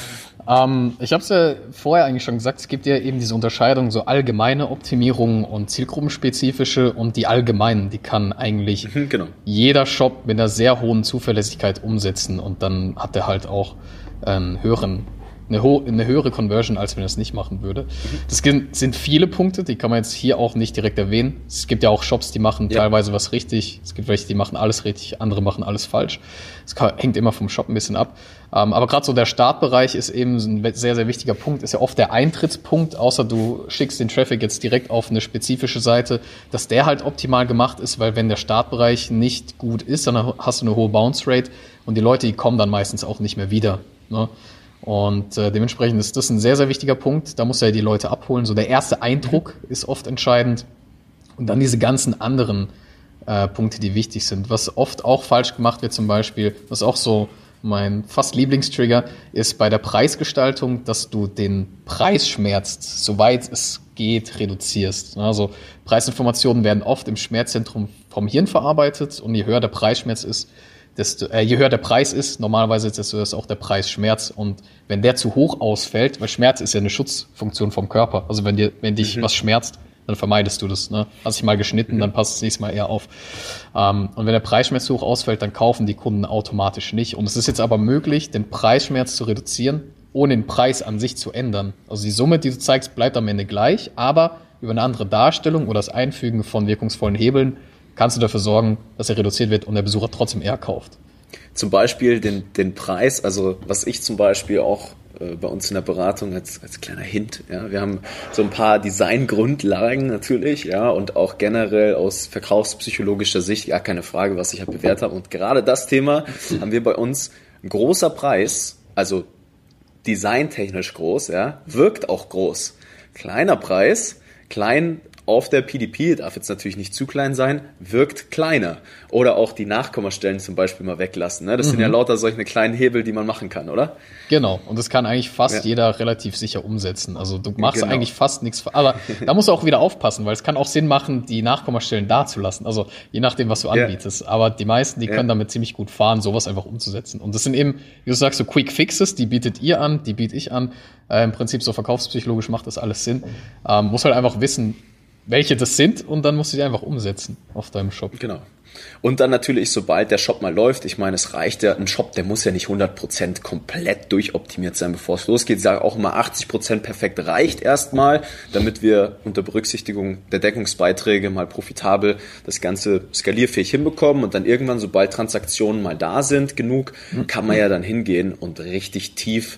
ähm, ich habe es ja vorher eigentlich schon gesagt, es gibt ja eben diese Unterscheidung, so allgemeine Optimierung und zielgruppenspezifische und die allgemeinen, die kann eigentlich mhm, genau. jeder Shop mit einer sehr hohen Zuverlässigkeit umsetzen und dann hat er halt auch einen höheren eine, eine höhere Conversion, als wenn er es nicht machen würde. Das sind viele Punkte, die kann man jetzt hier auch nicht direkt erwähnen. Es gibt ja auch Shops, die machen ja. teilweise was richtig. Es gibt welche, die machen alles richtig, andere machen alles falsch. Es hängt immer vom Shop ein bisschen ab. Ähm, aber gerade so der Startbereich ist eben ein sehr, sehr wichtiger Punkt. Ist ja oft der Eintrittspunkt, außer du schickst den Traffic jetzt direkt auf eine spezifische Seite, dass der halt optimal gemacht ist, weil wenn der Startbereich nicht gut ist, dann hast du eine hohe Bounce Rate und die Leute, die kommen dann meistens auch nicht mehr wieder. Ne? Und äh, dementsprechend ist das ein sehr, sehr wichtiger Punkt. Da muss er die Leute abholen. So der erste Eindruck ist oft entscheidend. Und dann diese ganzen anderen äh, Punkte, die wichtig sind. Was oft auch falsch gemacht wird zum Beispiel, was auch so mein fast Lieblingstrigger ist bei der Preisgestaltung, dass du den Preisschmerz, soweit es geht, reduzierst. Also Preisinformationen werden oft im Schmerzzentrum vom Hirn verarbeitet und je höher der Preisschmerz ist, desto, äh, je höher der Preis ist, normalerweise desto ist auch der Preis Schmerz. Und wenn der zu hoch ausfällt, weil Schmerz ist ja eine Schutzfunktion vom Körper. Also wenn dir, wenn dich mhm. was schmerzt, dann vermeidest du das. Ne? Hast dich mal geschnitten, dann passt es nächstes Mal eher auf. Ähm, und wenn der Preisschmerz zu hoch ausfällt, dann kaufen die Kunden automatisch nicht. Und es ist jetzt aber möglich, den Preisschmerz zu reduzieren, ohne den Preis an sich zu ändern. Also die Summe, die du zeigst, bleibt am Ende gleich, aber über eine andere Darstellung oder das Einfügen von wirkungsvollen Hebeln kannst du dafür sorgen, dass er reduziert wird und der Besucher trotzdem eher kauft. Zum Beispiel den, den Preis, also was ich zum Beispiel auch äh, bei uns in der Beratung als, als kleiner Hint. Ja. Wir haben so ein paar Designgrundlagen natürlich, ja, und auch generell aus verkaufspsychologischer Sicht, gar keine Frage, was ich halt bewährt habe. Und gerade das Thema haben wir bei uns ein großer Preis, also designtechnisch groß, ja, wirkt auch groß. Kleiner Preis, klein auf der PDP, darf jetzt natürlich nicht zu klein sein, wirkt kleiner. Oder auch die Nachkommastellen zum Beispiel mal weglassen. Ne? Das mhm. sind ja mhm. lauter solche kleinen Hebel, die man machen kann, oder? Genau, und das kann eigentlich fast ja. jeder relativ sicher umsetzen. Also du machst genau. eigentlich fast nichts. Aber da musst du auch wieder aufpassen, weil es kann auch Sinn machen, die Nachkommastellen da zu lassen. Also je nachdem, was du anbietest. Ja. Aber die meisten, die ja. können damit ziemlich gut fahren, sowas einfach umzusetzen. Und das sind eben, wie du sagst, so Quick Fixes, die bietet ihr an, die biete ich an. Äh, Im Prinzip so verkaufspsychologisch macht das alles Sinn. Ähm, muss halt einfach wissen, welche das sind und dann musst du die einfach umsetzen auf deinem Shop. Genau. Und dann natürlich, sobald der Shop mal läuft, ich meine, es reicht ja, ein Shop, der muss ja nicht 100% komplett durchoptimiert sein, bevor es losgeht. Ich sage auch immer, 80% perfekt reicht erstmal, damit wir unter Berücksichtigung der Deckungsbeiträge mal profitabel das Ganze skalierfähig hinbekommen und dann irgendwann, sobald Transaktionen mal da sind, genug, kann man ja dann hingehen und richtig tief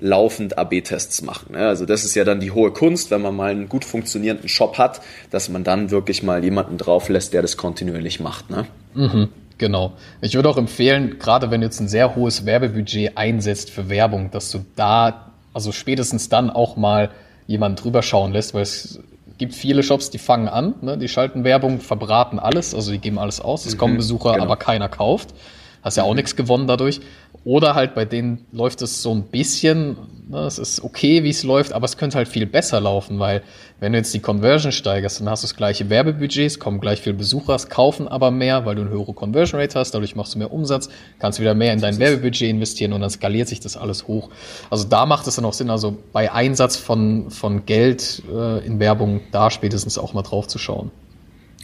laufend AB-Tests machen. Ne? Also das ist ja dann die hohe Kunst, wenn man mal einen gut funktionierenden Shop hat, dass man dann wirklich mal jemanden drauf lässt, der das kontinuierlich macht. Ne? Mhm, genau. Ich würde auch empfehlen, gerade wenn du jetzt ein sehr hohes Werbebudget einsetzt für Werbung, dass du da, also spätestens dann auch mal jemanden drüber schauen lässt, weil es gibt viele Shops, die fangen an, ne? die schalten Werbung, verbraten alles, also die geben alles aus, es mhm, kommen Besucher, genau. aber keiner kauft. Hast ja auch mhm. nichts gewonnen dadurch. Oder halt bei denen läuft es so ein bisschen, ne, es ist okay, wie es läuft, aber es könnte halt viel besser laufen, weil wenn du jetzt die Conversion steigerst, dann hast du das gleiche Werbebudgets, kommen gleich viele Besucher, kaufen aber mehr, weil du eine höhere Conversion Rate hast, dadurch machst du mehr Umsatz, kannst wieder mehr in dein Werbebudget investieren und dann skaliert sich das alles hoch. Also da macht es dann auch Sinn, also bei Einsatz von, von Geld äh, in Werbung da spätestens auch mal drauf zu schauen.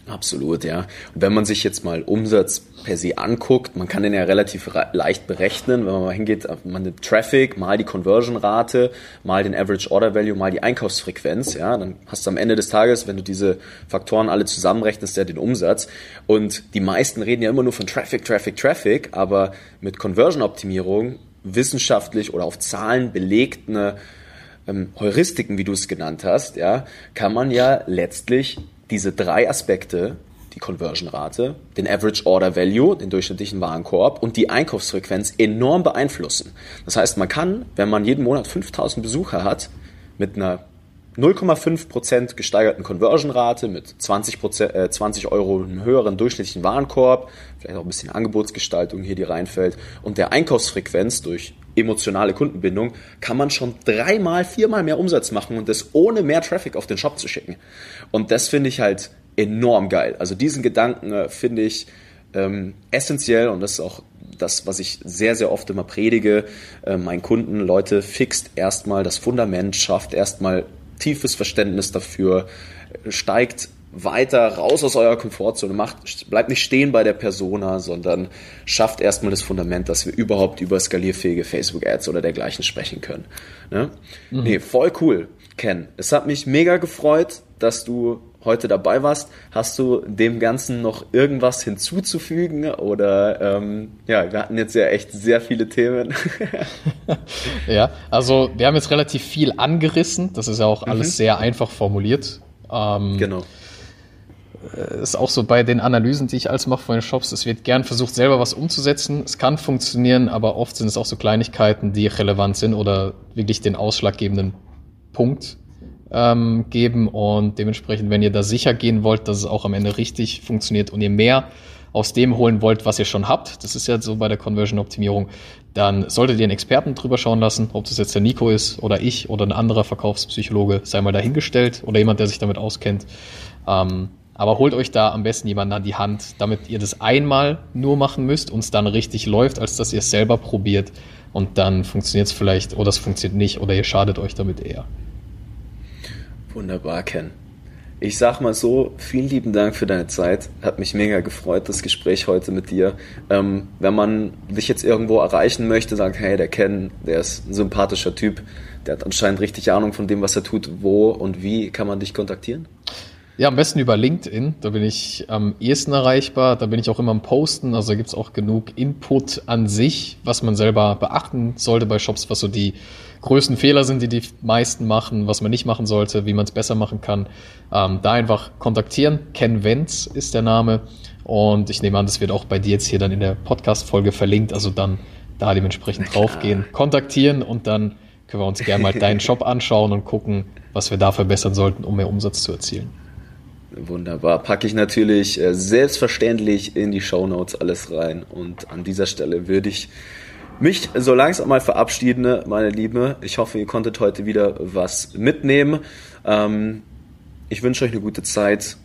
Absolut, ja. Und wenn man sich jetzt mal Umsatz per se anguckt, man kann den ja relativ leicht berechnen, wenn man mal hingeht, man nimmt Traffic, mal die Conversion-Rate, mal den Average Order Value, mal die Einkaufsfrequenz, ja, dann hast du am Ende des Tages, wenn du diese Faktoren alle zusammenrechnest, ja den Umsatz. Und die meisten reden ja immer nur von Traffic, Traffic, Traffic, aber mit Conversion-Optimierung wissenschaftlich oder auf Zahlen belegt ähm, Heuristiken, wie du es genannt hast, ja, kann man ja letztlich diese drei Aspekte, die Conversion-Rate, den Average Order Value, den durchschnittlichen Warenkorb und die Einkaufsfrequenz enorm beeinflussen. Das heißt, man kann, wenn man jeden Monat 5000 Besucher hat, mit einer 0,5% gesteigerten Conversion-Rate mit 20, äh, 20 Euro einem höheren durchschnittlichen Warenkorb, vielleicht auch ein bisschen Angebotsgestaltung hier, die reinfällt, und der Einkaufsfrequenz durch emotionale Kundenbindung, kann man schon dreimal, viermal mehr Umsatz machen und das ohne mehr Traffic auf den Shop zu schicken. Und das finde ich halt enorm geil. Also diesen Gedanken äh, finde ich ähm, essentiell und das ist auch das, was ich sehr, sehr oft immer predige, äh, meinen Kunden, Leute, fixt erstmal das Fundament, schafft erstmal tiefes Verständnis dafür, steigt weiter raus aus eurer Komfortzone, macht, bleibt nicht stehen bei der Persona, sondern schafft erstmal das Fundament, dass wir überhaupt über skalierfähige Facebook-Ads oder dergleichen sprechen können. Ne? Mhm. Nee, voll cool, Ken. Es hat mich mega gefreut, dass du heute dabei warst. Hast du dem Ganzen noch irgendwas hinzuzufügen? Oder ähm, ja, wir hatten jetzt ja echt sehr viele Themen. ja, also wir haben jetzt relativ viel angerissen. Das ist ja auch alles mhm. sehr einfach formuliert. Ähm, genau. Äh, ist auch so bei den Analysen, die ich als mache von den Shops, es wird gern versucht, selber was umzusetzen. Es kann funktionieren, aber oft sind es auch so Kleinigkeiten, die relevant sind oder wirklich den ausschlaggebenden Punkt ähm, geben. Und dementsprechend, wenn ihr da sicher gehen wollt, dass es auch am Ende richtig funktioniert und ihr mehr aus dem holen wollt, was ihr schon habt, das ist ja so bei der Conversion-Optimierung, dann solltet ihr einen Experten drüber schauen lassen, ob das jetzt der Nico ist oder ich oder ein anderer Verkaufspsychologe, sei mal dahingestellt oder jemand, der sich damit auskennt. Ähm, Aber holt euch da am besten jemanden an die Hand, damit ihr das einmal nur machen müsst und es dann richtig läuft, als dass ihr es selber probiert und dann funktioniert es vielleicht oder es funktioniert nicht oder ihr schadet euch damit eher. Wunderbar, Ken. Ich sag mal so, vielen lieben Dank für deine Zeit. Hat mich mega gefreut, das Gespräch heute mit dir. Ähm, wenn man dich jetzt irgendwo erreichen möchte, sagt, hey, der Ken, der ist ein sympathischer Typ, der hat anscheinend richtig Ahnung von dem, was er tut, wo und wie kann man dich kontaktieren? Ja, am besten über LinkedIn. Da bin ich am ehesten erreichbar. Da bin ich auch immer am Posten. Also da gibt's auch genug Input an sich, was man selber beachten sollte bei Shops, was so die größten Fehler sind, die die meisten machen, was man nicht machen sollte, wie man es besser machen kann. Ähm, da einfach kontaktieren. Ken Wenz ist der Name. Und ich nehme an, das wird auch bei dir jetzt hier dann in der Podcast-Folge verlinkt. Also dann da dementsprechend draufgehen, kontaktieren und dann können wir uns gerne mal deinen Shop anschauen und gucken, was wir da verbessern sollten, um mehr Umsatz zu erzielen. Wunderbar. Packe ich natürlich äh, selbstverständlich in die Show Notes alles rein. Und an dieser Stelle würde ich mich so langsam mal verabschieden, meine Liebe. Ich hoffe, ihr konntet heute wieder was mitnehmen. Ähm, ich wünsche euch eine gute Zeit.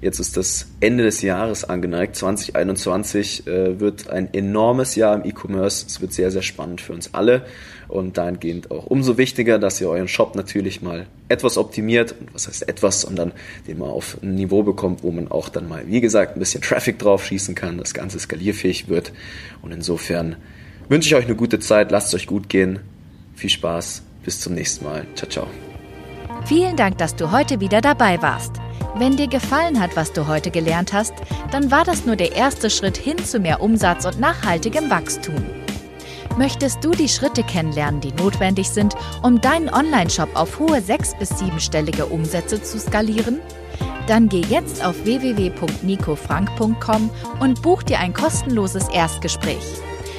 Jetzt ist das Ende des Jahres angeneigt. 2021 äh, wird ein enormes Jahr im E-Commerce. Es wird sehr, sehr spannend für uns alle. Und dahingehend auch umso wichtiger, dass ihr euren Shop natürlich mal etwas optimiert. Und was heißt etwas, sondern den mal auf ein Niveau bekommt, wo man auch dann mal, wie gesagt, ein bisschen Traffic drauf schießen kann, das Ganze skalierfähig wird. Und insofern wünsche ich euch eine gute Zeit. Lasst es euch gut gehen. Viel Spaß. Bis zum nächsten Mal. Ciao, ciao. Vielen Dank, dass du heute wieder dabei warst. Wenn dir gefallen hat, was du heute gelernt hast, dann war das nur der erste Schritt hin zu mehr Umsatz und nachhaltigem Wachstum. Möchtest du die Schritte kennenlernen, die notwendig sind, um deinen Online-Shop auf hohe sechs- bis siebenstellige Umsätze zu skalieren? Dann geh jetzt auf www.nicofrank.com und buch dir ein kostenloses Erstgespräch.